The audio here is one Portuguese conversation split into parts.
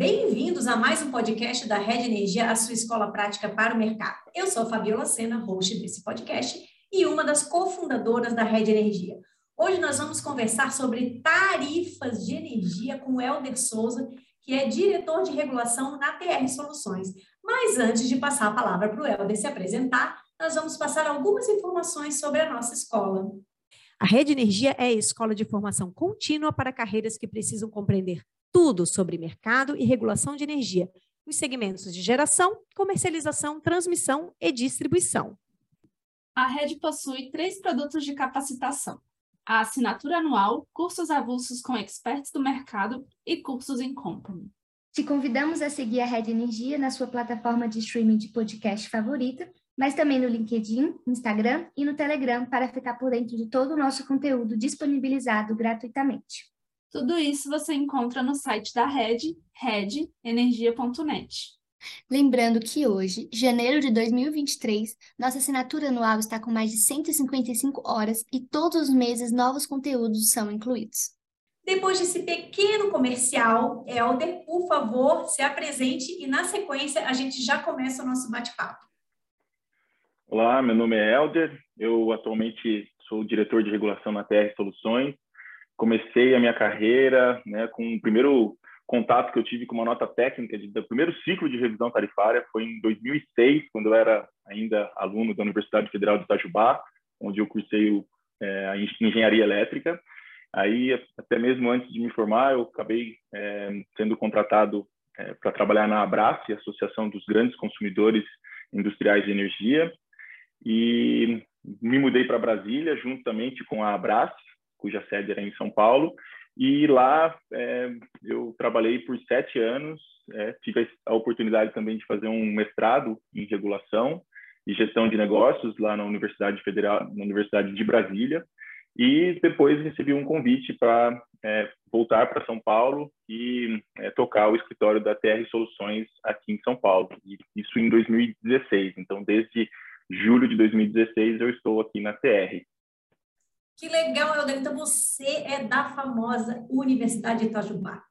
Bem-vindos a mais um podcast da Rede Energia, a sua escola prática para o mercado. Eu sou Fabiola Sena, host desse podcast e uma das cofundadoras da Rede Energia. Hoje nós vamos conversar sobre tarifas de energia com o Helder Souza, que é diretor de regulação na TR Soluções. Mas antes de passar a palavra para o Helder se apresentar, nós vamos passar algumas informações sobre a nossa escola. A Rede Energia é a escola de formação contínua para carreiras que precisam compreender tudo sobre mercado e regulação de energia, nos segmentos de geração, comercialização, transmissão e distribuição. A rede possui três produtos de capacitação: a assinatura anual, cursos avulsos com experts do mercado e cursos em company. Te convidamos a seguir a Rede Energia na sua plataforma de streaming de podcast favorita mas também no LinkedIn, Instagram e no Telegram para ficar por dentro de todo o nosso conteúdo disponibilizado gratuitamente. Tudo isso você encontra no site da Rede, redenergia.net. Lembrando que hoje, janeiro de 2023, nossa assinatura anual está com mais de 155 horas e todos os meses novos conteúdos são incluídos. Depois desse pequeno comercial, Helder, por favor, se apresente e na sequência a gente já começa o nosso bate-papo. Olá, meu nome é Helder, eu atualmente sou diretor de regulação na TR Soluções. Comecei a minha carreira né, com o primeiro contato que eu tive com uma nota técnica de, do primeiro ciclo de revisão tarifária foi em 2006, quando eu era ainda aluno da Universidade Federal de Itajubá, onde eu cursei o, é, a engenharia elétrica. Aí, até mesmo antes de me formar, eu acabei é, sendo contratado é, para trabalhar na Abrace, Associação dos Grandes Consumidores Industriais de Energia, e me mudei para Brasília juntamente com a Abras, cuja sede era em São Paulo, e lá é, eu trabalhei por sete anos, é, tive a oportunidade também de fazer um mestrado em regulação e gestão de negócios lá na Universidade Federal, na Universidade de Brasília, e depois recebi um convite para é, voltar para São Paulo e é, tocar o escritório da TR Soluções aqui em São Paulo. E isso em 2016. Então, desde julho de 2016 eu estou aqui na TR. Que legal, Helder. Então você é da famosa Universidade de Itajubá.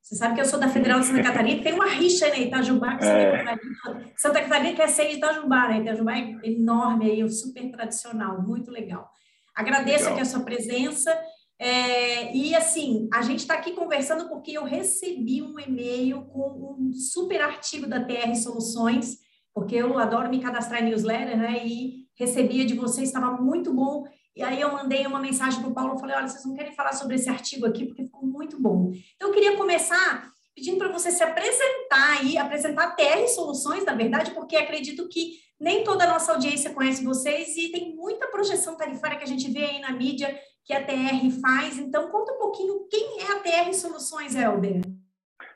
Você sabe que eu sou da Federal de Santa Catarina, tem uma rixa aí, Itajubá com Santa é. Catarina. Santa Catarina quer ser de Itajubá, né? Itajubá é enorme aí, super tradicional, muito legal. Agradeço legal. aqui a sua presença. É, e assim, a gente está aqui conversando porque eu recebi um e-mail com um super artigo da TR Soluções porque eu adoro me cadastrar em newsletter, né? E recebia de vocês, estava muito bom. E aí eu mandei uma mensagem para o Paulo, falei, olha, vocês não querem falar sobre esse artigo aqui, porque ficou muito bom. Então, eu queria começar pedindo para você se apresentar aí, apresentar a TR Soluções, na verdade, porque acredito que nem toda a nossa audiência conhece vocês e tem muita projeção tarifária que a gente vê aí na mídia que a TR faz. Então, conta um pouquinho quem é a TR Soluções, Helder.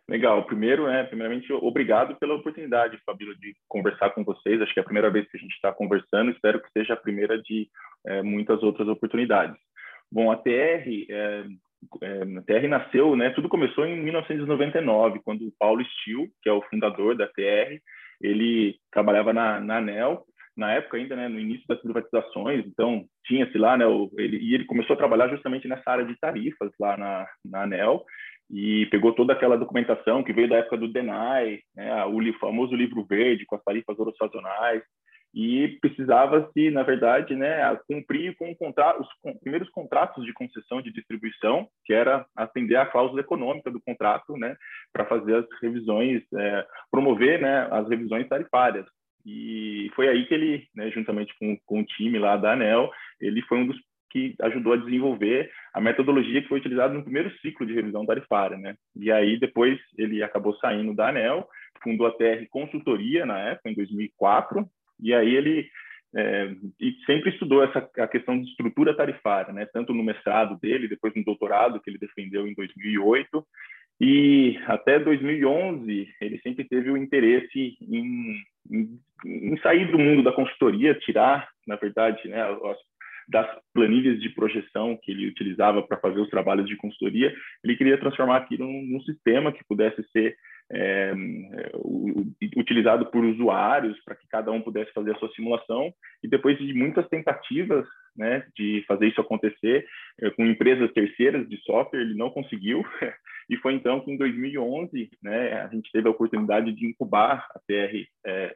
Legal. Primeiro, né, primeiramente, obrigado pela oportunidade, Fabíola, de conversar com vocês. Acho que é a primeira vez que a gente está conversando. Espero que seja a primeira de é, muitas outras oportunidades. Bom, a TR, é, é, a TR nasceu, né? Tudo começou em 1999, quando o Paulo Stil, que é o fundador da TR, ele trabalhava na, na ANEL na época ainda, né, no início das privatizações, então tinha-se lá, né, o, ele, e ele começou a trabalhar justamente nessa área de tarifas lá na, na ANEL, e pegou toda aquela documentação que veio da época do DENAI, né, o famoso livro verde com as tarifas sazonais, e precisava-se, na verdade, né, cumprir com os primeiros contratos de concessão de distribuição, que era atender à cláusula econômica do contrato, né, para fazer as revisões, é, promover, né, as revisões tarifárias. E foi aí que ele, né, juntamente com, com o time lá da ANEL, ele foi um dos que ajudou a desenvolver a metodologia que foi utilizada no primeiro ciclo de revisão tarifária, né? E aí depois ele acabou saindo da ANEL, fundou a TR Consultoria na época, em 2004, e aí ele é, e sempre estudou essa a questão de estrutura tarifária, né? Tanto no mestrado dele, depois no doutorado que ele defendeu em 2008, e até 2011 ele sempre teve o interesse em, em, em sair do mundo da consultoria, tirar, na verdade, né, as das planilhas de projeção que ele utilizava para fazer os trabalhos de consultoria, ele queria transformar aquilo num, num sistema que pudesse ser é, utilizado por usuários para que cada um pudesse fazer a sua simulação. E depois de muitas tentativas né, de fazer isso acontecer é, com empresas terceiras de software, ele não conseguiu, e foi então que em 2011, né, a gente teve a oportunidade de incubar a TR, é,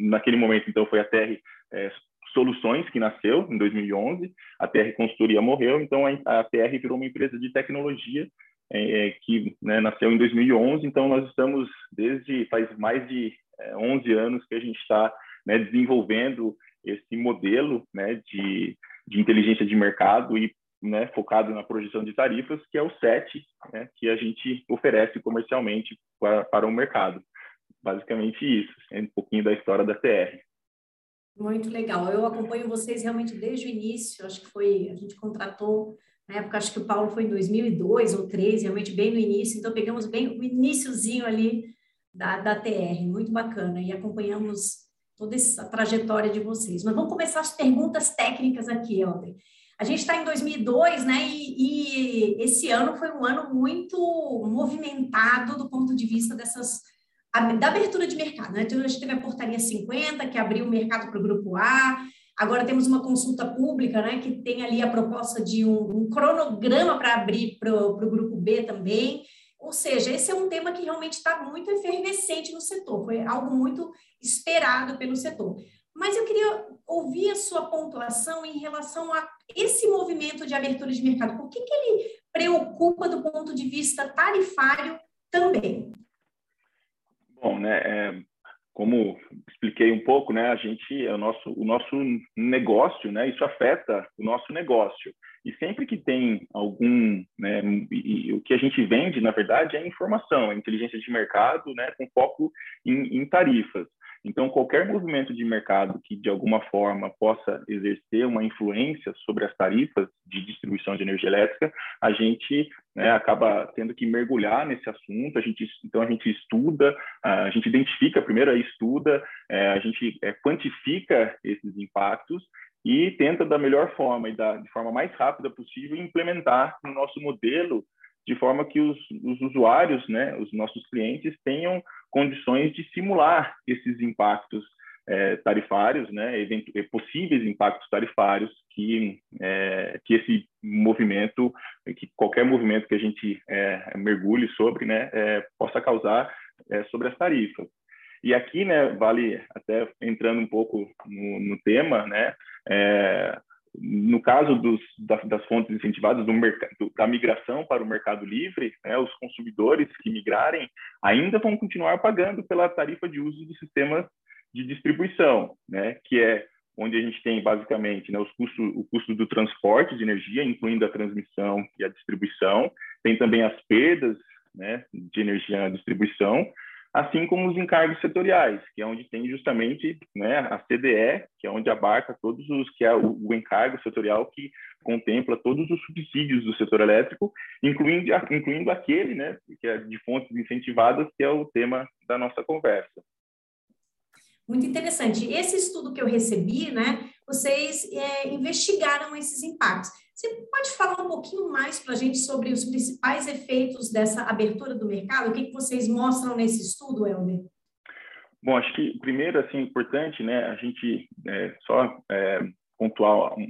naquele momento então foi a TR é, Soluções que nasceu em 2011, a TR Consultoria morreu, então a, a TR virou uma empresa de tecnologia é, que né, nasceu em 2011, então nós estamos desde faz mais de é, 11 anos que a gente está né, desenvolvendo esse modelo né, de, de inteligência de mercado e né, focado na projeção de tarifas, que é o SET, né, que a gente oferece comercialmente para, para o mercado. Basicamente isso, é um pouquinho da história da TR. Muito legal. Eu acompanho vocês realmente desde o início. Acho que foi a gente contratou na época, acho que o Paulo foi em 2002 ou 2003, realmente bem no início. Então pegamos bem o iníciozinho ali da, da TR, muito bacana. E acompanhamos toda essa trajetória de vocês. Mas vamos começar as perguntas técnicas aqui, Helder. A gente está em 2002, né? E, e, esse ano foi um ano muito movimentado do ponto de vista dessas da abertura de mercado. Né? Então, a gente teve a portaria 50, que abriu o mercado para o grupo A. Agora temos uma consulta pública, né? Que tem ali a proposta de um, um cronograma para abrir para o grupo B também. Ou seja, esse é um tema que realmente está muito efervescente no setor, foi algo muito esperado pelo setor. Mas eu queria ouvir a sua pontuação em relação a esse movimento de abertura de mercado. Por que, que ele preocupa do ponto de vista tarifário também? Bom, né, é, como expliquei um pouco, né, a gente, é o nosso, o nosso negócio, né, isso afeta o nosso negócio. E sempre que tem algum, né, e, e, o que a gente vende, na verdade, é informação, é inteligência de mercado, né, com foco em, em tarifas. Então, qualquer movimento de mercado que, de alguma forma, possa exercer uma influência sobre as tarifas de distribuição de energia elétrica, a gente né, acaba tendo que mergulhar nesse assunto. A gente, então, a gente estuda, a gente identifica, primeiro, estuda, é, a gente é, quantifica esses impactos e tenta, da melhor forma e da, de forma mais rápida possível, implementar no nosso modelo de forma que os, os usuários, né, os nossos clientes, tenham condições de simular esses impactos é, tarifários, né, é, possíveis impactos tarifários que, é, que esse movimento, que qualquer movimento que a gente é, mergulhe sobre, né, é, possa causar é, sobre as tarifas. E aqui, né, vale até entrando um pouco no, no tema, né, no caso dos, das, fontes incentivadas do mercado, da migração para o mercado livre, né, os consumidores que migrarem ainda vão continuar pagando pela tarifa de uso de sistemas de distribuição, né, que é onde a gente tem basicamente né, os custos, o custo do transporte de energia, incluindo a transmissão e a distribuição, tem também as perdas né, de energia na distribuição, assim como os encargos setoriais, que é onde tem justamente né, a CDE, que é onde abarca todos os que é o, o, encargo setorial que contempla todos os subsídios do setor elétrico, incluindo, incluindo aquele, né, que é de fontes incentivadas, que é o tema da nossa conversa. Muito interessante. Esse estudo que eu recebi, né, vocês é, investigaram esses impactos. Você pode falar um pouquinho mais para a gente sobre os principais efeitos dessa abertura do mercado? O que, que vocês mostram nesse estudo, Helder? Bom, acho que primeiro, assim, importante, né, a gente é, só é, pontuar um,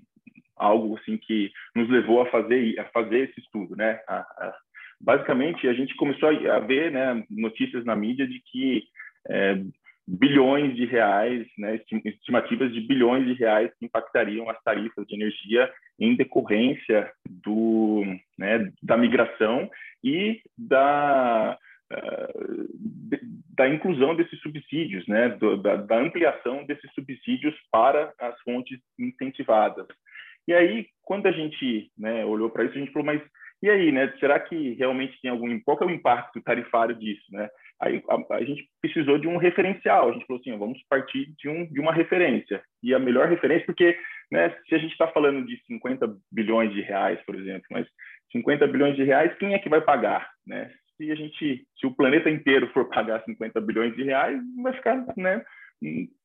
algo assim que nos levou a fazer a fazer esse estudo, né? A, a, basicamente, a gente começou a, ver, né, notícias na mídia de que é, bilhões de reais, né, estimativas de bilhões de reais que impactariam as tarifas de energia em decorrência do, né, da migração e da, uh, da inclusão desses subsídios, né, da, da, ampliação desses subsídios para as fontes incentivadas. E aí, quando a gente né, olhou para isso, a gente falou, mas e aí, né, será que realmente tem algum, qual é o impacto tarifário disso, né? Aí a, a, gente precisou de um referencial. A gente falou assim, vamos partir de, um, de uma referência. E a melhor referência, porque né, se a gente está falando de 50 bilhões de reais, por exemplo, mas 50 bilhões de reais, quem é que vai pagar? Né? Se a gente, se o planeta inteiro for pagar 50 bilhões de reais, vai ficar né,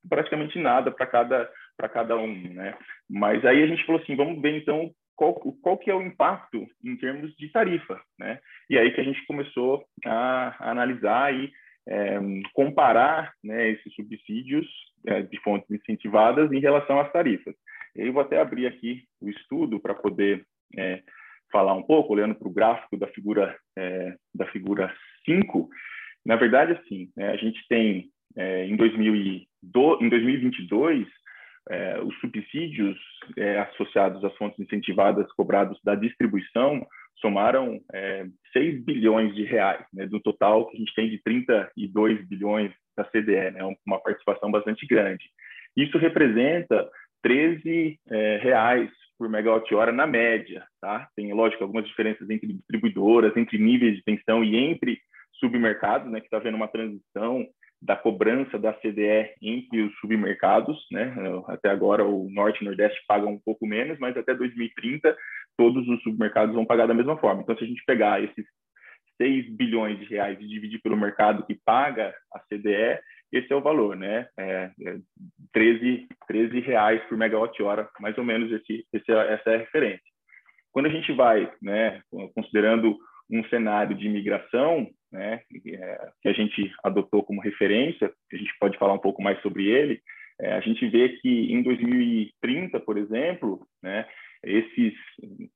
praticamente nada para cada para cada um, né? Mas aí a gente falou assim, vamos ver então qual, qual que é o impacto em termos de tarifa, né? E aí que a gente começou a, analisar e é, comparar né, esses subsídios é, de fontes incentivadas em relação às tarifas. Eu vou até abrir aqui o estudo para poder é, falar um pouco, olhando para o gráfico da figura é, da figura 5. Na verdade, assim, né, a gente tem é, em, 2002, em 2022 é, os subsídios é, associados às fontes incentivadas cobrados da distribuição somaram é, 6 bilhões de reais, né, do total que a gente tem de 32 bilhões da CDE, né, uma participação bastante grande. Isso representa 13 é, reais por megawatt-hora na média, tá? Tem, lógico, algumas diferenças entre distribuidoras, entre níveis de tensão e entre submercados, né, que está havendo uma transição da cobrança da CDE entre os submercados, né? Até agora o Norte e Nordeste pagam um pouco menos, mas até 2030 todos os submercados vão pagar da mesma forma. Então, se a gente pegar esses 6 bilhões de reais e dividir pelo mercado que paga a CDE, esse é o valor, né? É, é 13, 13 reais por megawatt-hora, mais ou menos esse, esse, essa é a referência. Quando a gente vai, né, considerando um cenário de imigração, né, é, que a gente adotou como referência, a gente pode falar um pouco mais sobre ele, é, a gente vê que em 2030, por exemplo, né, esses,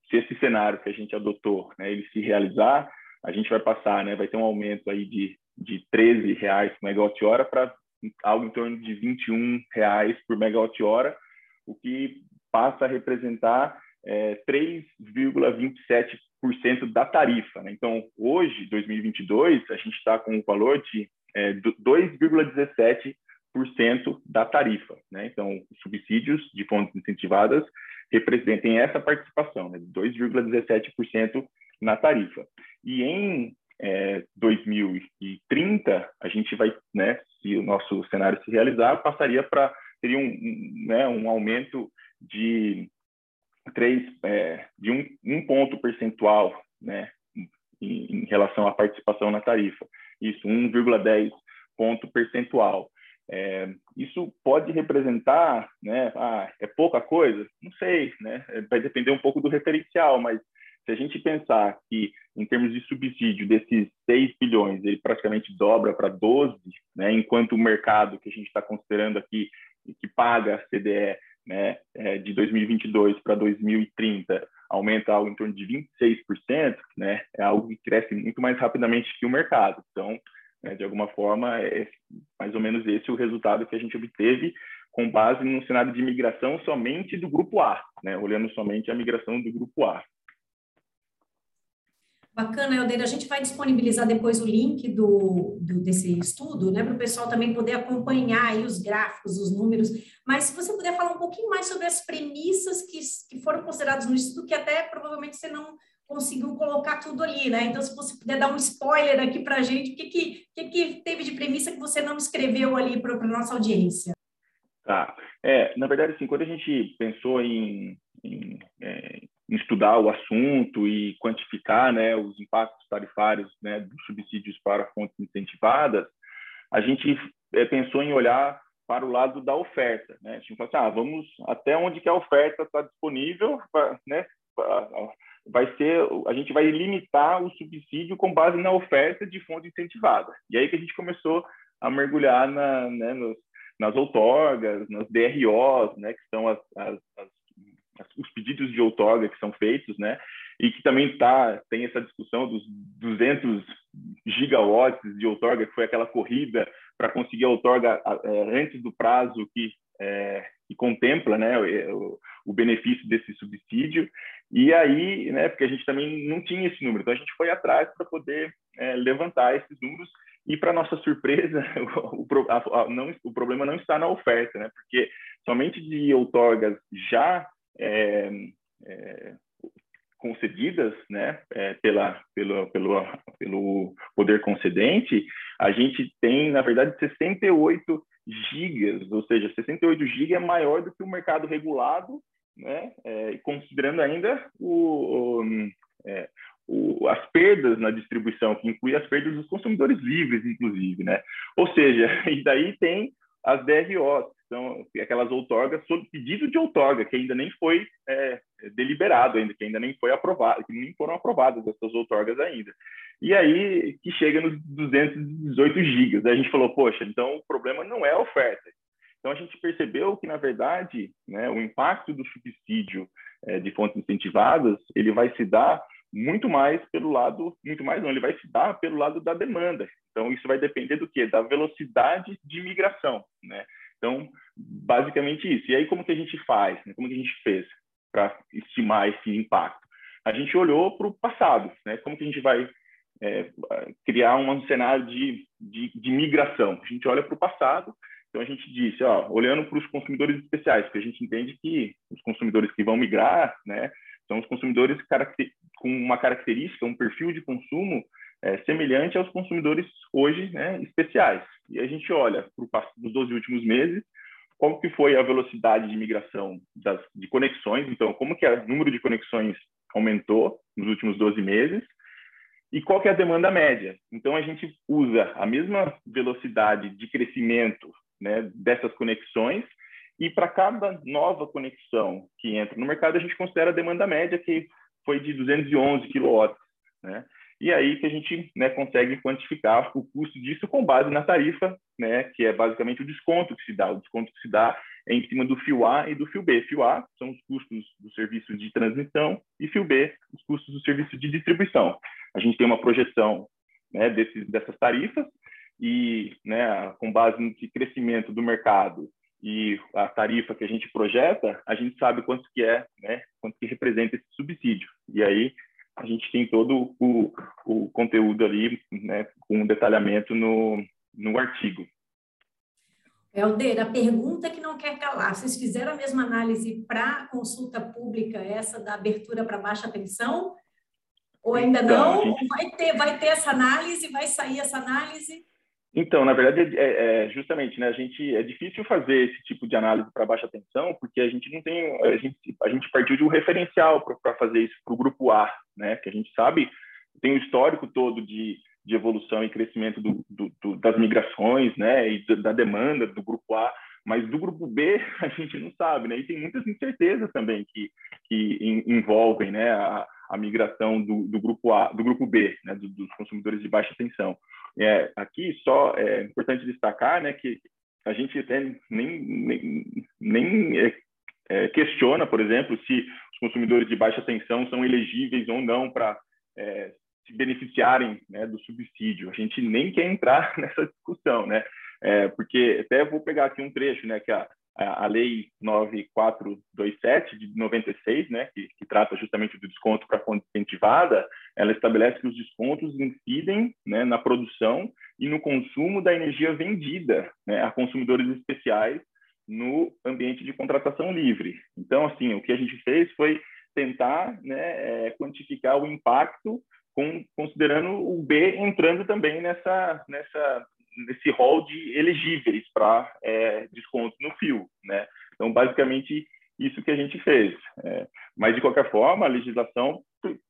se esse cenário que a gente adotou, né, ele se realizar, a gente vai passar, né, vai ter um aumento aí de, de 13 reais por megawatt-hora para algo em torno de 21 reais por megawatt-hora, o que passa a representar é, 3,27% da tarifa. Né? Então, hoje, 2022, a gente está com o um valor de é, 2,17% da tarifa. Né? Então, os subsídios de fontes incentivadas representem essa participação, né? 2,17% na tarifa. E em é, 2030, a gente vai, né, se o nosso cenário se realizar, passaria para, teria um, né, um aumento de três, é, de um, um ponto percentual, né, em, em, relação à participação na tarifa. Isso, 1,10 ponto percentual. É, isso pode representar, né, ah, é pouca coisa? Não sei, né, vai depender um pouco do referencial, mas se a gente pensar que, em termos de subsídio, desses 6 bilhões, ele praticamente dobra para 12, né, enquanto o mercado que a gente está considerando aqui, que paga a CDE né, é, de 2022 para 2030, aumenta algo em torno de 26%, né, é algo que cresce muito mais rapidamente que o mercado. Então, né, de alguma forma, é mais ou menos esse o resultado que a gente obteve com base no cenário de migração somente do grupo A, né, olhando somente a migração do grupo A. Bacana, Helder. A gente vai disponibilizar depois o link do, do desse estudo, né, para o pessoal também poder acompanhar aí os gráficos, os números. Mas se você puder falar um pouquinho mais sobre as premissas que, que foram consideradas no estudo, que até provavelmente você não conseguiu colocar tudo ali, né? Então, se você puder dar um spoiler aqui para a gente, o que, que, que, que teve de premissa que você não escreveu ali para a nossa audiência? Tá. É, na verdade, assim, quando a gente pensou em, em é, estudar o assunto e quantificar né, os impactos tarifários né, dos subsídios para fontes incentivadas, a gente é, pensou em olhar para o lado da oferta. Né? A gente falou assim, ah, vamos até onde que a oferta está disponível, né? vai ser, a gente vai limitar o subsídio com base na oferta de fonte incentivada. E aí que a gente começou a mergulhar na, né, nos, nas outorgas, nas DROs, né, que são as, as, as os pedidos de outorga que são feitos, né? E que também tá, tem essa discussão dos 200 gigawatts de outorga, que foi aquela corrida para conseguir a outorga é, antes do prazo que, é, que contempla né, o, o, benefício desse subsídio. E aí, né, porque a gente também não tinha esse número, então a gente foi atrás para poder é, levantar esses números e, para nossa surpresa, o, a, a, não, o problema não está na oferta, né? porque somente de outorgas já é, é, concedidas né, é, pela, pelo, pelo, pelo poder concedente, a gente tem, na verdade, 68 gigas, ou seja, 68 gigas é maior do que o mercado regulado, né, é, considerando ainda o, o, é, o, as perdas na distribuição, que inclui as perdas dos consumidores livres, inclusive, né? Ou seja, e daí tem as DROs, são aquelas outorgas sob pedido de outorga, que ainda nem foi é, deliberado ainda, que ainda nem foi aprovado, que nem foram aprovadas essas outorgas ainda. E aí que chega nos 218 gigas. Aí a gente falou, poxa, então o problema não é a oferta. Então, a gente percebeu que, na verdade, né, o impacto do subsídio é, de fontes incentivadas, ele vai se dar muito mais pelo lado, muito mais não, ele vai se dar pelo lado da demanda. Então, isso vai depender do quê? Da velocidade de migração, né? Então, basicamente isso. E aí, como que a gente faz? Né? Como que a gente fez para estimar esse impacto? A gente olhou para o passado, né? Como que a gente vai é, criar um cenário de, de, de migração? A gente olha para o passado então a gente disse, ó, olhando para os consumidores especiais, porque a gente entende que os consumidores que vão migrar, né, são os consumidores com uma característica, um perfil de consumo é, semelhante aos consumidores hoje né, especiais. E a gente olha para os 12 últimos meses, qual que foi a velocidade de migração das, de conexões, então como que o número de conexões aumentou nos últimos 12 meses, e qual que é a demanda média. Então a gente usa a mesma velocidade de crescimento né, dessas conexões e para cada nova conexão que entra no mercado, a gente considera a demanda média, que foi de 211 kW. Né? E aí que a gente né, consegue quantificar o custo disso com base na tarifa, né, que é basicamente o desconto que se dá. O desconto que se dá é em cima do fio A e do fio B. Fio A são os custos do serviço de transmissão e fio B, os custos do serviço de distribuição. A gente tem uma projeção né, desses, dessas tarifas e, né, com base no crescimento do mercado e a tarifa que a gente projeta, a gente sabe quanto que é, né, quanto que representa esse subsídio. E aí a gente tem todo o, o conteúdo ali, né, com detalhamento no, no artigo. Helder, a pergunta que não quer calar, vocês fizeram a mesma análise para consulta pública, essa da abertura para baixa tensão? Ou ainda então, não? Gente... Vai, ter, vai ter essa análise? Vai sair essa análise? Então, na verdade, é, é, justamente, né, a gente é difícil fazer esse tipo de análise para baixa tensão, porque a gente não tem, a gente, a gente partiu de um referencial para fazer isso para o grupo A, né, que a gente sabe tem o histórico todo de, de evolução e crescimento do, do, do, das migrações, né, e da demanda do grupo A, mas do grupo B a gente não sabe, né, e tem muitas incertezas também que, que envolvem, né, a, a migração do, do grupo A, do grupo B, né, dos consumidores de baixa tensão. É, aqui só é importante destacar né, que a gente até nem, nem, nem é, é, questiona, por exemplo, se os consumidores de baixa tensão são elegíveis ou não para é, se beneficiarem né, do subsídio. A gente nem quer entrar nessa discussão, né? É, porque até vou pegar aqui um trecho, né, que a, a Lei 9427 de 96, né, que, que trata justamente do desconto para fonte incentivada, ela estabelece que os descontos incidem né, na produção e no consumo da energia vendida né, a consumidores especiais no ambiente de contratação livre. Então, assim, o que a gente fez foi tentar né, é, quantificar o impacto com, considerando o B entrando também nessa, nessa nesse rol de elegíveis para é, desconto no fio, né? Então, basicamente, isso que a gente fez. É, mas, de qualquer forma, a legislação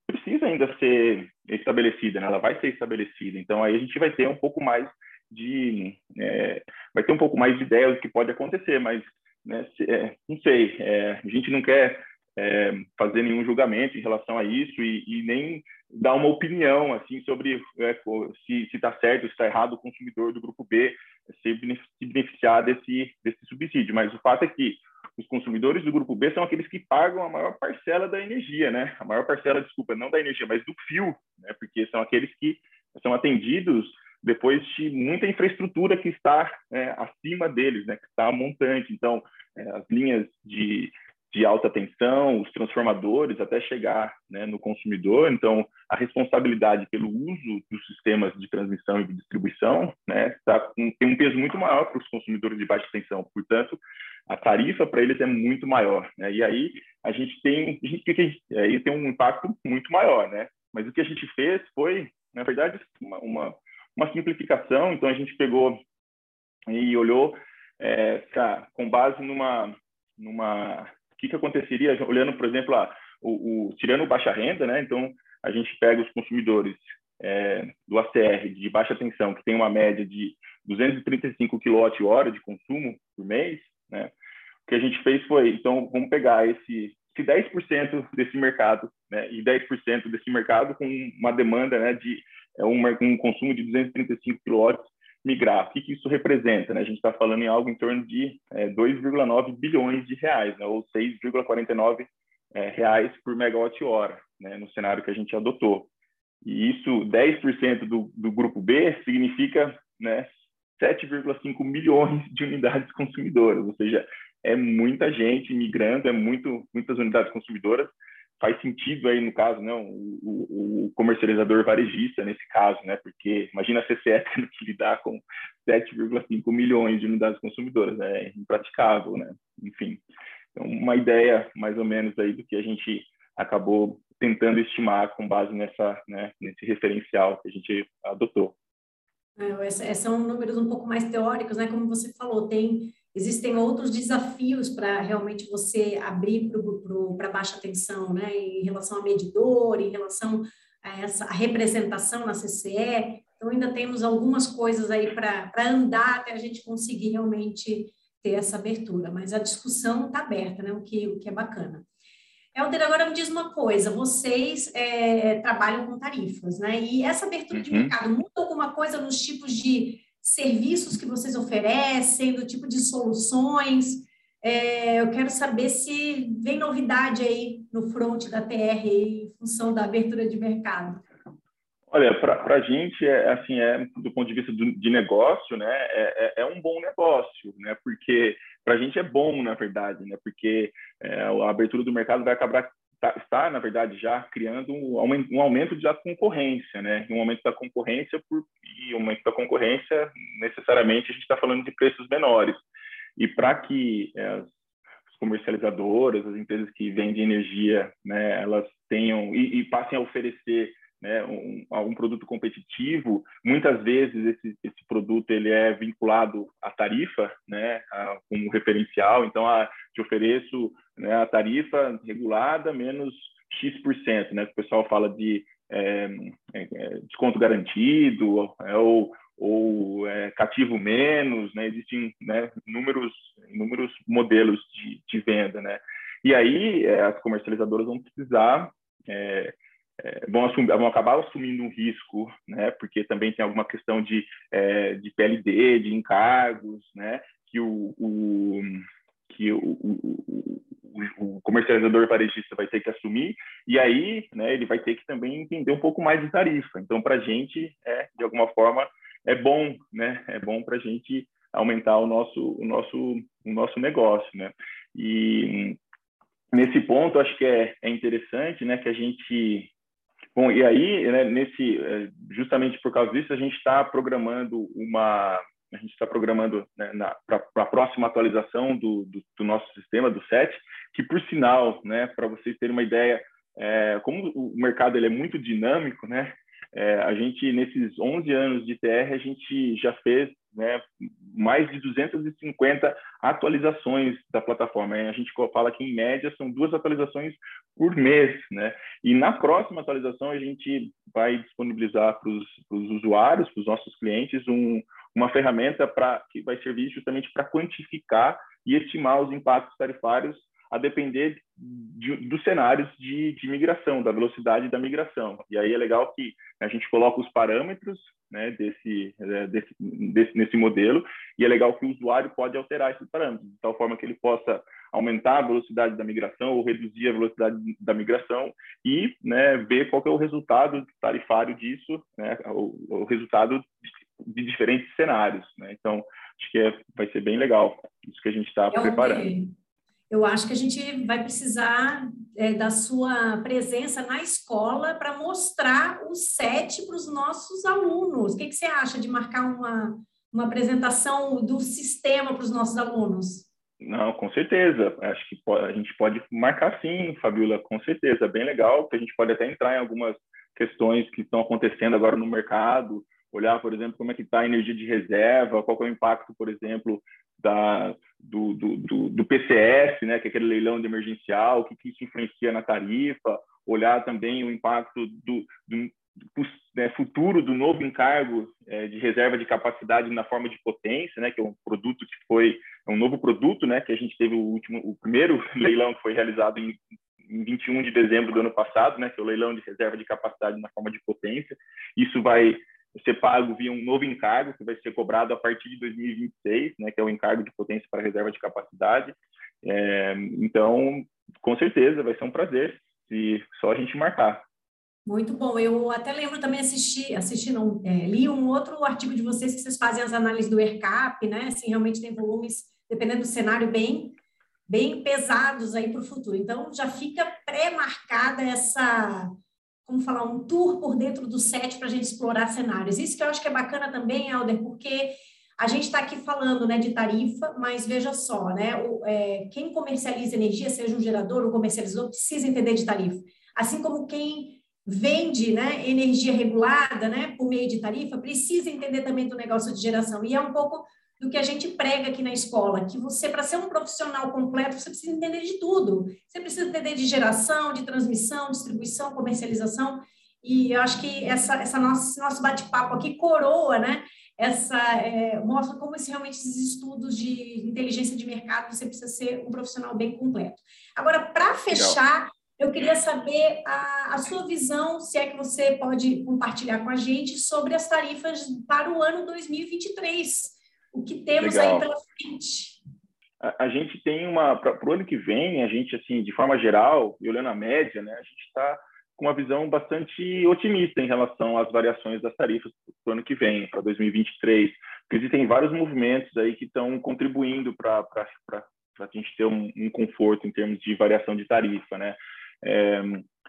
precisa ainda ser estabelecida, né? ela vai ser estabelecida. Então, aí a gente vai ter um pouco mais de... É, vai ter um pouco mais de ideia do que pode acontecer, mas, né, se, é, não sei, é, a gente não quer é, fazer nenhum julgamento em relação a isso e, e nem dar uma opinião assim sobre é, se está certo, se está errado o consumidor do grupo B se beneficiar desse, desse subsídio. Mas o fato é que os consumidores do grupo B são aqueles que pagam a maior parcela da energia, né? A maior parcela, desculpa, não da energia, mas do fio, né? Porque são aqueles que são atendidos depois de muita infraestrutura que está é, acima deles, né? Que está montante. Então, é, as linhas de de alta tensão, os transformadores, até chegar né, no consumidor. Então, a responsabilidade pelo uso dos sistemas de transmissão e de distribuição né, tá, tem um peso muito maior para os consumidores de baixa tensão. Portanto, a tarifa para eles é muito maior. Né? E aí a gente tem, a gente, aí tem um impacto muito maior. Né? Mas o que a gente fez foi, na verdade, uma, uma, uma simplificação. Então, a gente pegou e olhou é, tá, com base numa, numa o que, que aconteceria olhando, por exemplo, o, o, tirando baixa renda, né? Então, a gente pega os consumidores é, do ACR de baixa tensão, que tem uma média de 235 kWh de consumo por mês, né? O que a gente fez foi, então, vamos pegar esse, esse 10% desse mercado, né? E 10% desse mercado com uma demanda, né? De é, um, um consumo de 235 kW migrar. O que, isso representa? Né? A gente está falando em algo em torno de é, 2,9 bilhões de reais, né? ou 6,49 é, reais por megawatt-hora, né? no cenário que a gente adotou. E isso, 10% do, do grupo B, significa né, 7,5 milhões de unidades consumidoras, ou seja, é muita gente migrando, é muito, muitas unidades consumidoras. Faz sentido aí, no caso, não, né, o, o comercializador varejista, nesse caso, né? Porque imagina a CCE tendo que lidar com 7,5 milhões de unidades consumidoras, né? é impraticável, né? Enfim, então, uma ideia mais ou menos aí do que a gente acabou tentando estimar com base nessa, né, nesse referencial que a gente adotou. É, são números um pouco mais teóricos, né? Como você falou, tem existem outros desafios para realmente você abrir para baixa tensão, né? Em relação a medidor, em relação a essa a representação na CCE. Então, ainda temos algumas coisas aí para andar até a gente conseguir realmente ter essa abertura. Mas a discussão está aberta, né? O que, o que é bacana. Helder, agora me diz uma coisa, vocês é, trabalham com tarifas, né? E essa abertura de uhum. mercado muda alguma coisa nos tipos de serviços que vocês oferecem, do tipo de soluções? É, eu quero saber se vem novidade aí no front da TR em função da abertura de mercado. Olha, para a gente, é, assim, é, do ponto de vista do, de negócio, né, é, é, é, um bom negócio, né, porque para a gente é bom, na verdade, né, porque é, a abertura do mercado vai acabar tá, está, na verdade, já criando um aumento, um aumento da concorrência, né, um aumento da concorrência por, e um aumento da concorrência, necessariamente, a gente está falando de preços menores. E para que é, as comercializadoras, as empresas que vendem energia, né, elas tenham e, e passem a oferecer né, um, um produto competitivo, muitas vezes esse, esse produto ele é vinculado à tarifa, né, a, como referencial. Então, a, te ofereço né, a tarifa regulada menos X%, né, o pessoal fala de é, é, é desconto garantido é, ou, ou é, cativo menos, né, existem né, inúmeros, inúmeros modelos de, de venda. Né? E aí é, as comercializadoras vão precisar é, é, vão, assumir, vão acabar assumindo um risco, né? Porque também tem alguma questão de, é, de PLD, de encargos, né? Que o, o que o, o, o, comercializador varejista vai ter que assumir e aí, né? Ele vai ter que também entender um pouco mais de tarifa. Então, para a gente, é de alguma forma, é bom, né? É bom para a gente aumentar o nosso, o nosso, o nosso negócio, né? E nesse ponto, acho que é, é interessante, né? Que a gente Bom, e aí, né, nesse, é, justamente por causa disso, a gente está programando uma, a gente está programando né, para a próxima atualização do, do, do, nosso sistema, do SET, que por sinal, né, para vocês terem uma ideia, é, como o mercado ele é muito dinâmico, né, é, a gente, nesses 11 anos de TR, a gente já fez né, mais de 250 atualizações da plataforma. A gente fala que, em média, são duas atualizações por mês. Né? E na próxima atualização, a gente vai disponibilizar para os usuários, para os nossos clientes, um, uma ferramenta pra, que vai servir justamente para quantificar e estimar os impactos tarifários a depender de, dos cenários de, de, migração, da velocidade da migração. E aí é legal que a gente coloca os parâmetros né, desse, é, desse, desse, nesse modelo, e é legal que o usuário pode alterar esses parâmetros, de tal forma que ele possa aumentar a velocidade da migração ou reduzir a velocidade da migração e né, ver qual é o resultado tarifário disso, né, o, o resultado de diferentes cenários. Né? Então, acho que é, vai ser bem legal isso que a gente está é preparando eu acho que a gente vai precisar é, da sua presença na escola para mostrar o SET para os nossos alunos. O que, que, você acha de marcar uma, uma apresentação do sistema para os nossos alunos? Não, com certeza. Acho que a gente pode marcar sim, Fabiola, com certeza. Bem legal, que a gente pode até entrar em algumas questões que estão acontecendo agora no mercado, olhar, por exemplo, como é que está a energia de reserva, qual é o impacto, por exemplo, da, do, do, do, do, PCS, né, que é aquele leilão de emergencial, o que, que isso influencia na tarifa, olhar também o impacto do, do né, futuro do novo encargo é, de reserva de capacidade na forma de potência, né, que é um produto que foi é um novo produto, né, que a gente teve o último, o primeiro leilão que foi realizado em, em 21 de dezembro do ano passado, né, que é o leilão de reserva de capacidade na forma de potência. Isso vai ser pago via um novo encargo que vai ser cobrado a partir de 2026, né, que é o encargo de potência para reserva de capacidade. É, então, com certeza, vai ser um prazer se só a gente marcar. Muito bom. Eu até lembro também assisti, assisti não, é, li um outro artigo de vocês que vocês fazem as análises do ERCAP, né? Assim, realmente tem volumes, dependendo do cenário, bem, bem pesados aí para o futuro. Então, já fica pré-marcada essa, como falar, um tour por dentro do set para a gente explorar cenários. Isso que eu acho que é bacana também, Helder, porque a gente está aqui falando né, de tarifa, mas veja só, né, o, é, quem comercializa energia, seja um gerador ou comercializador, precisa entender de tarifa. Assim como quem vende né, energia regulada né, por meio de tarifa, precisa entender também do negócio de geração. E é um pouco do que a gente prega aqui na escola, que você, para ser um profissional completo, você precisa entender de tudo. Você precisa entender de geração, de transmissão, distribuição, comercialização. E eu acho que essa, essa nosso, nosso bate-papo aqui coroa, né? Essa, é, mostra como esse, realmente esses estudos de inteligência de mercado, você precisa ser um profissional bem completo. Agora, para fechar. Eu queria saber a, a, sua visão, se é que você pode compartilhar com a gente, sobre as tarifas para o ano 2023. O que temos Legal. aí pela frente? A, a gente tem uma. Para o ano que vem, a gente, assim, de forma geral, e olhando a média, né, a gente está com uma visão bastante otimista em relação às variações das tarifas para o ano que vem, para 2023. Porque existem vários movimentos aí que estão contribuindo para a gente ter um, um conforto em termos de variação de tarifa, né? É,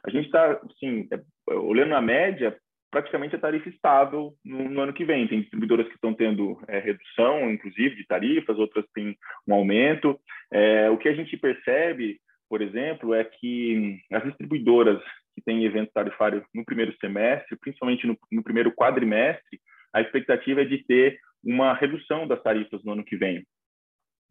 a gente está, assim, é, olhando a média, praticamente a tarifa estável no, no, ano que vem. Tem distribuidoras que estão tendo é, redução, inclusive, de tarifas, outras têm um aumento. É, o que a gente percebe, por exemplo, é que as distribuidoras que têm evento tarifário no primeiro semestre, principalmente no, no primeiro quadrimestre, a expectativa é de ter uma redução das tarifas no ano que vem.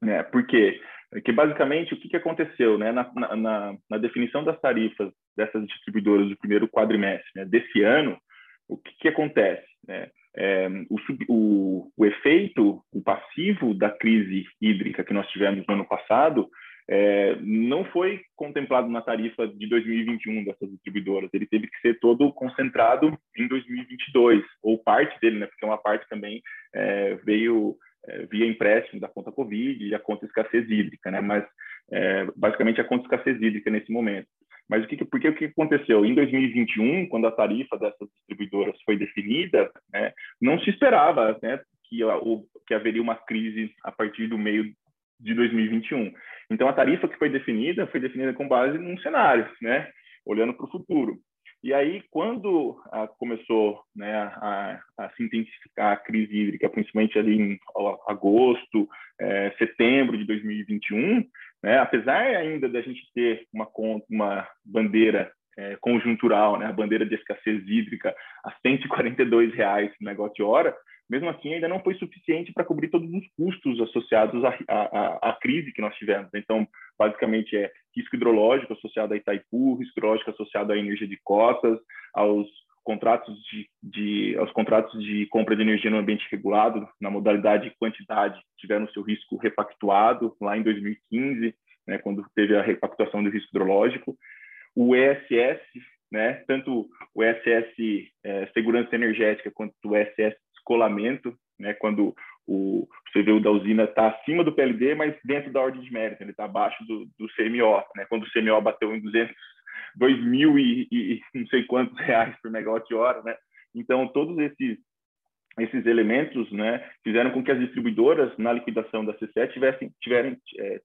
Né? Por quê? que basicamente o que, que aconteceu né, na, na, na, definição das tarifas dessas distribuidoras do primeiro quadrimestre né, desse ano, o que, que acontece? Né? É, o, o, o, efeito, o passivo da crise hídrica que nós tivemos no ano passado é, não foi contemplado na tarifa de 2021 dessas distribuidoras. Ele teve que ser todo concentrado em 2022, ou parte dele, né, porque uma parte também é, veio é, via empréstimo da conta Covid e a conta escassez hídrica, né? Mas é, basicamente a conta escassez hídrica nesse momento. Mas o que, porque o que aconteceu? Em 2021, quando a tarifa dessas distribuidoras foi definida, né, não se esperava né, que, que haveria uma crise a partir do meio de 2021. Então, a tarifa que foi definida foi definida com base num cenário, né, olhando para o futuro. E aí, quando ah, começou né, a, a, se intensificar a crise hídrica, principalmente ali em agosto, é, setembro de 2021, né, apesar ainda da gente ter uma, uma bandeira é, conjuntural, né, a bandeira de escassez hídrica a 142 reais no negócio hora, mesmo assim ainda não foi suficiente para cobrir todos os custos associados à, à, à, crise que nós tivemos. Então, basicamente é risco hidrológico associado a Itaipu, risco hidrológico associado à energia de cotas, aos contratos de, de, aos contratos de compra de energia no ambiente regulado, na modalidade quantidade, tiveram seu risco repactuado lá em 2015, né, quando teve a repactuação do risco hidrológico. O ESS, né, tanto o ESS é, segurança energética quanto o ESS descolamento, né, quando o CVU da usina está acima do PLD, mas dentro da ordem de mérito, ele está abaixo do, do CMO, né, quando o CMO bateu em 200, 2 mil e, e não sei quantos reais por megawatt-hora, né? Então, todos esses esses elementos, né, fizeram com que as distribuidoras na liquidação da C7 tivessem, tiverem, é,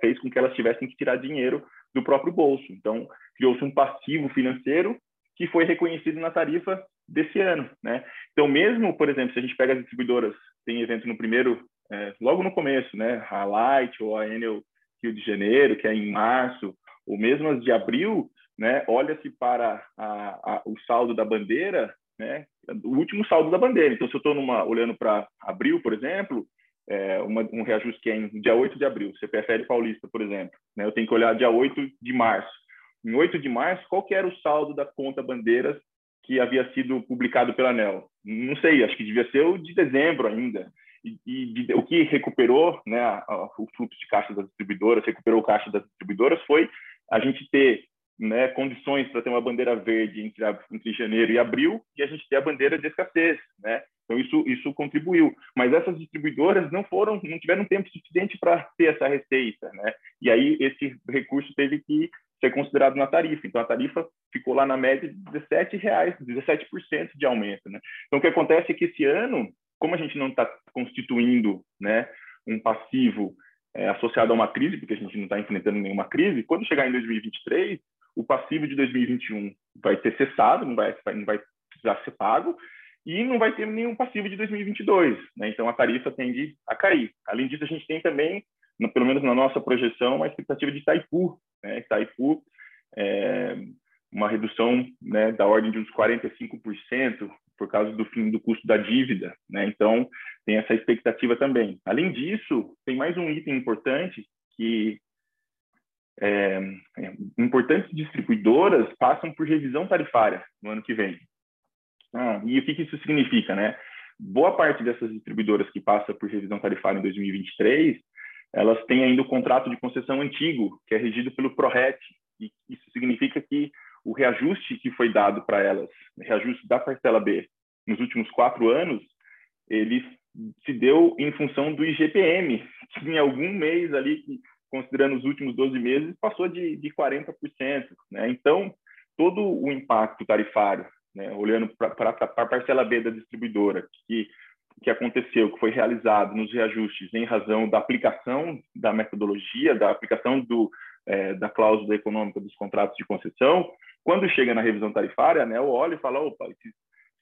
fez com que elas tivessem que tirar dinheiro do próprio bolso. Então, criou-se um passivo financeiro que foi reconhecido na tarifa desse ano, né? Então, mesmo, por exemplo, se a gente pega as distribuidoras, tem evento no primeiro, é, logo no começo, né? A Light ou a Enel Rio de Janeiro, que é em março, ou mesmo as de abril, né? Olha-se para a, a, o saldo da bandeira, né? O último saldo da bandeira. Então, se eu estou olhando para abril, por exemplo, é, uma, um reajuste que é em dia 8 de abril, CPFL Paulista, por exemplo, né? Eu tenho que olhar dia 8 de março. Em 8 de março, qual que era o saldo da conta bandeiras que havia sido publicado pela ANEL. Não sei, acho que devia ser o de dezembro ainda. E, e de, o que recuperou né, a, o fluxo de caixa das distribuidoras, recuperou o caixa das distribuidoras, foi a gente ter né, condições para ter uma bandeira verde entre, entre janeiro e abril e a gente ter a bandeira de escassez, né? Então isso isso contribuiu, mas essas distribuidoras não foram, não tiveram tempo suficiente para ter essa receita, né? E aí esse recurso teve que ser considerado na tarifa. Então a tarifa ficou lá na média de 17 reais, 17% de aumento, né? Então o que acontece é que esse ano, como a gente não está constituindo, né, um passivo é, associado a uma crise, porque a gente não está enfrentando nenhuma crise, quando chegar em 2023, o passivo de 2021 vai ter cessado, não vai, não vai precisar ser pago, e não vai ter nenhum passivo de 2022. Né? Então, a tarifa tende a cair. Além disso, a gente tem também, pelo menos na nossa projeção, uma expectativa de Itaipu. Né? Itaipu, é, uma redução né, da ordem de uns 45% por causa do fim do custo da dívida. Né? Então, tem essa expectativa também. Além disso, tem mais um item importante que é, é, importantes distribuidoras passam por revisão tarifária no ano que vem. Ah, e o que, que isso significa, né? Boa parte dessas distribuidoras que passa por revisão tarifária em 2023, elas têm ainda o contrato de concessão antigo, que é regido pelo PRORET, e isso significa que o reajuste que foi dado para elas, reajuste da parcela B, nos últimos quatro anos, ele se deu em função do IGPM, que em algum mês ali, considerando os últimos 12 meses, passou de, de 40%. Né? Então, todo o impacto tarifário, né, olhando para a parcela B da distribuidora, que, que aconteceu, que foi realizado nos reajustes em razão da aplicação da metodologia, da aplicação do, é, da cláusula econômica dos contratos de concessão, quando chega na revisão tarifária, né, o olha e fala, opa, esses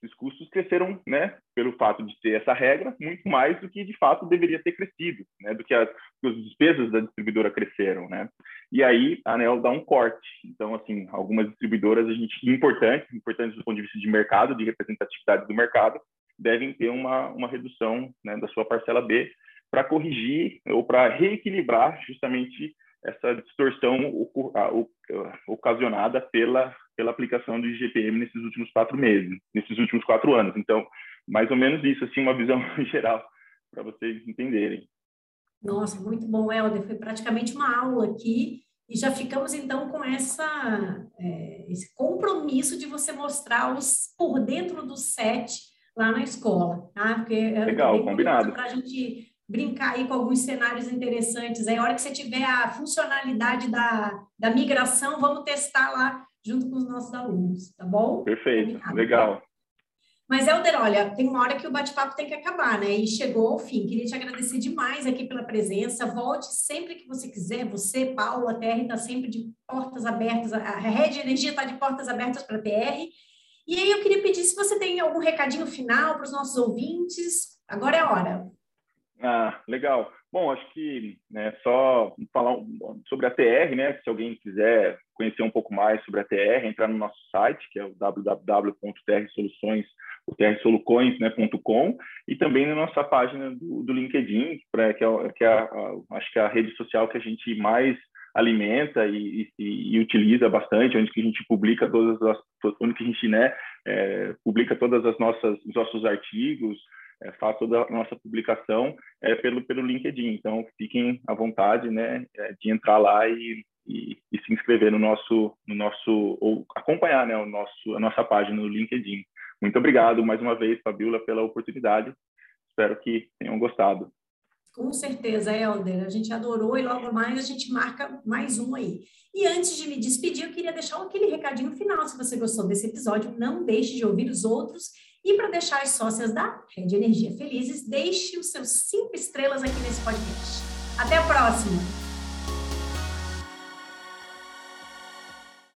esses custos cresceram, né, pelo fato de ter essa regra, muito mais do que de fato deveria ter crescido, né, do que as, as despesas da distribuidora cresceram, né. E aí a ANEL dá um corte. Então, assim, algumas distribuidoras a gente importantes, importantes do ponto de vista de mercado, de representatividade do mercado, devem ter uma uma redução, né, da sua parcela B para corrigir ou para reequilibrar justamente essa distorção ocasionada pela pela aplicação do IGPM nesses últimos quatro meses, nesses últimos quatro anos. Então, mais ou menos isso, assim, uma visão geral para vocês entenderem. Nossa, muito bom, Helder. Foi praticamente uma aula aqui e já ficamos então com essa é, esse compromisso de você mostrar os por dentro do set lá na escola, tá? Porque é Legal, combinado. Para a gente brincar aí com alguns cenários interessantes. Aí, a hora que você tiver a funcionalidade da, da migração, vamos testar lá junto com os nossos alunos, tá bom? Perfeito, legal. Mas, Helder, olha, tem uma hora que o bate-papo tem que acabar, né? E chegou ao fim. Queria te agradecer demais aqui pela presença. Volte sempre que você quiser. Você, Paulo, a TR está sempre de portas abertas. A Rede Energia está de portas abertas para a TR. E aí eu queria pedir se você tem algum recadinho final para os nossos ouvintes. Agora é a hora. Ah, legal. Bom, acho que né, só falar sobre a TR, né? Se alguém quiser conhecer um pouco mais sobre a TR, entrar no nosso site, que é o www.trsoluções, né, e também na nossa página do, do LinkedIn, pra, que, é, que é a, a, acho que é a rede social que a gente mais alimenta e, e, e, utiliza bastante, onde que a gente publica todas as, onde que a gente né, é, publica todas as nossas os nossos artigos, é, faço a nossa publicação é, pelo, pelo LinkedIn. Então, fiquem à vontade né, é, de entrar lá e, e, e, se inscrever no nosso, no nosso ou acompanhar né, o nosso, a nossa página no LinkedIn. Muito obrigado mais uma vez, Fabiola, pela oportunidade. Espero que tenham gostado. Com certeza, Helder. A gente adorou e logo mais a gente marca mais um aí. E antes de me despedir, eu queria deixar aquele recadinho final. Se você gostou desse episódio, não deixe de ouvir os outros e para deixar as sócias da Rede Energia felizes, deixe os seus cinco estrelas aqui nesse podcast. Até a próxima!